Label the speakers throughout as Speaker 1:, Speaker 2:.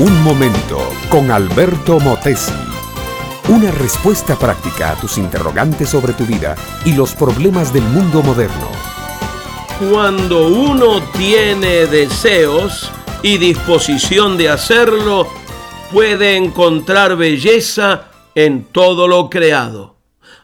Speaker 1: Un momento con Alberto Motesi. Una respuesta práctica a tus interrogantes sobre tu vida y los problemas del mundo moderno.
Speaker 2: Cuando uno tiene deseos y disposición de hacerlo, puede encontrar belleza en todo lo creado.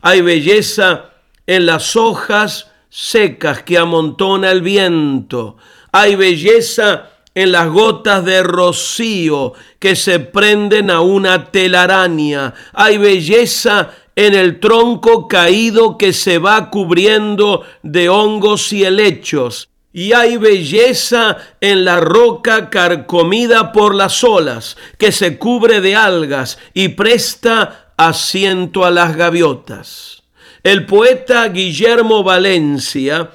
Speaker 2: Hay belleza en las hojas secas que amontona el viento. Hay belleza en las gotas de rocío que se prenden a una telaraña. Hay belleza en el tronco caído que se va cubriendo de hongos y helechos. Y hay belleza en la roca carcomida por las olas, que se cubre de algas y presta asiento a las gaviotas. El poeta Guillermo Valencia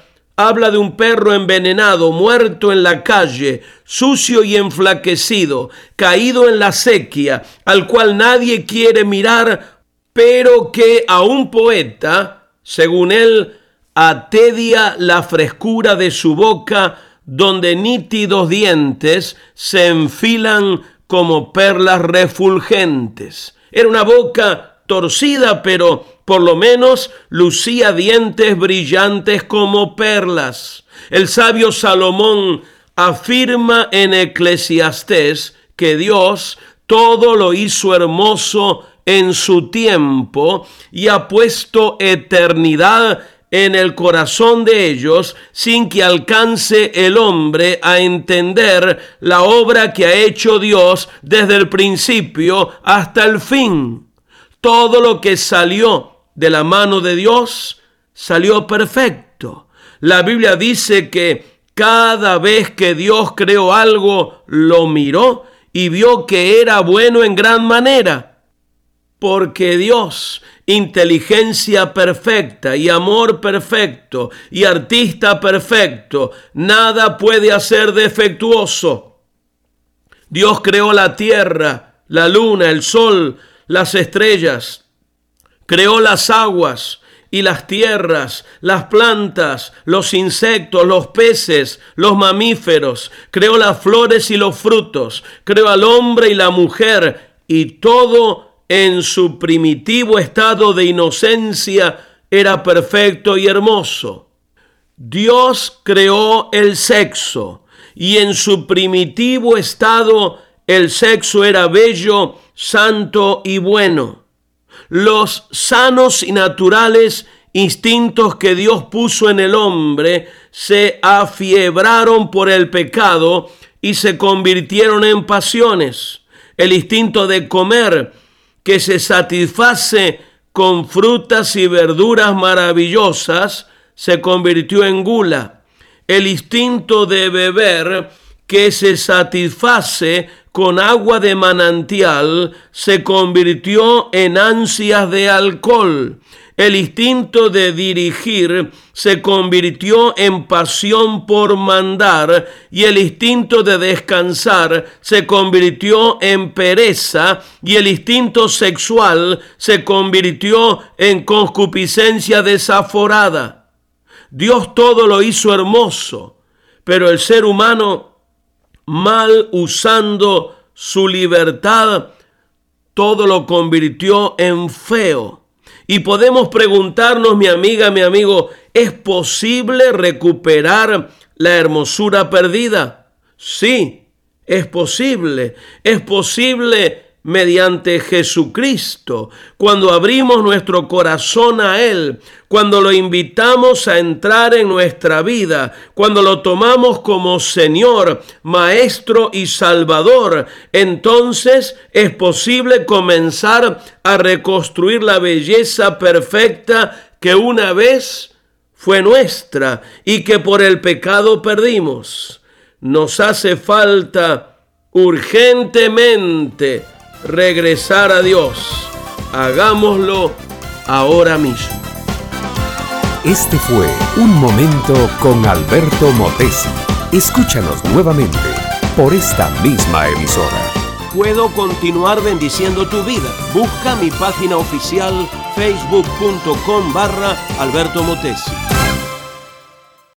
Speaker 2: habla de un perro envenenado, muerto en la calle, sucio y enflaquecido, caído en la sequía, al cual nadie quiere mirar, pero que a un poeta, según él, atedia la frescura de su boca, donde nítidos dientes se enfilan como perlas refulgentes. Era una boca torcida, pero por lo menos lucía dientes brillantes como perlas. El sabio Salomón afirma en Eclesiastés que Dios todo lo hizo hermoso en su tiempo y ha puesto eternidad en el corazón de ellos sin que alcance el hombre a entender la obra que ha hecho Dios desde el principio hasta el fin. Todo lo que salió de la mano de Dios salió perfecto. La Biblia dice que cada vez que Dios creó algo, lo miró y vio que era bueno en gran manera. Porque Dios, inteligencia perfecta y amor perfecto y artista perfecto, nada puede hacer defectuoso. Dios creó la tierra, la luna, el sol, las estrellas, creó las aguas y las tierras, las plantas, los insectos, los peces, los mamíferos, creó las flores y los frutos, creó al hombre y la mujer, y todo en su primitivo estado de inocencia era perfecto y hermoso. Dios creó el sexo, y en su primitivo estado el sexo era bello, santo y bueno los sanos y naturales instintos que Dios puso en el hombre se afiebraron por el pecado y se convirtieron en pasiones. El instinto de comer que se satisface con frutas y verduras maravillosas se convirtió en gula. El instinto de beber que se satisface con agua de manantial se convirtió en ansias de alcohol. El instinto de dirigir se convirtió en pasión por mandar y el instinto de descansar se convirtió en pereza y el instinto sexual se convirtió en concupiscencia desaforada. Dios todo lo hizo hermoso, pero el ser humano mal usando su libertad, todo lo convirtió en feo. Y podemos preguntarnos, mi amiga, mi amigo, ¿es posible recuperar la hermosura perdida? Sí, es posible. Es posible mediante Jesucristo, cuando abrimos nuestro corazón a Él, cuando lo invitamos a entrar en nuestra vida, cuando lo tomamos como Señor, Maestro y Salvador, entonces es posible comenzar a reconstruir la belleza perfecta que una vez fue nuestra y que por el pecado perdimos. Nos hace falta urgentemente regresar a Dios. Hagámoslo ahora mismo.
Speaker 1: Este fue Un Momento con Alberto Motesi. Escúchanos nuevamente por esta misma emisora.
Speaker 2: Puedo continuar bendiciendo tu vida. Busca mi página oficial facebook.com barra Alberto Motesi.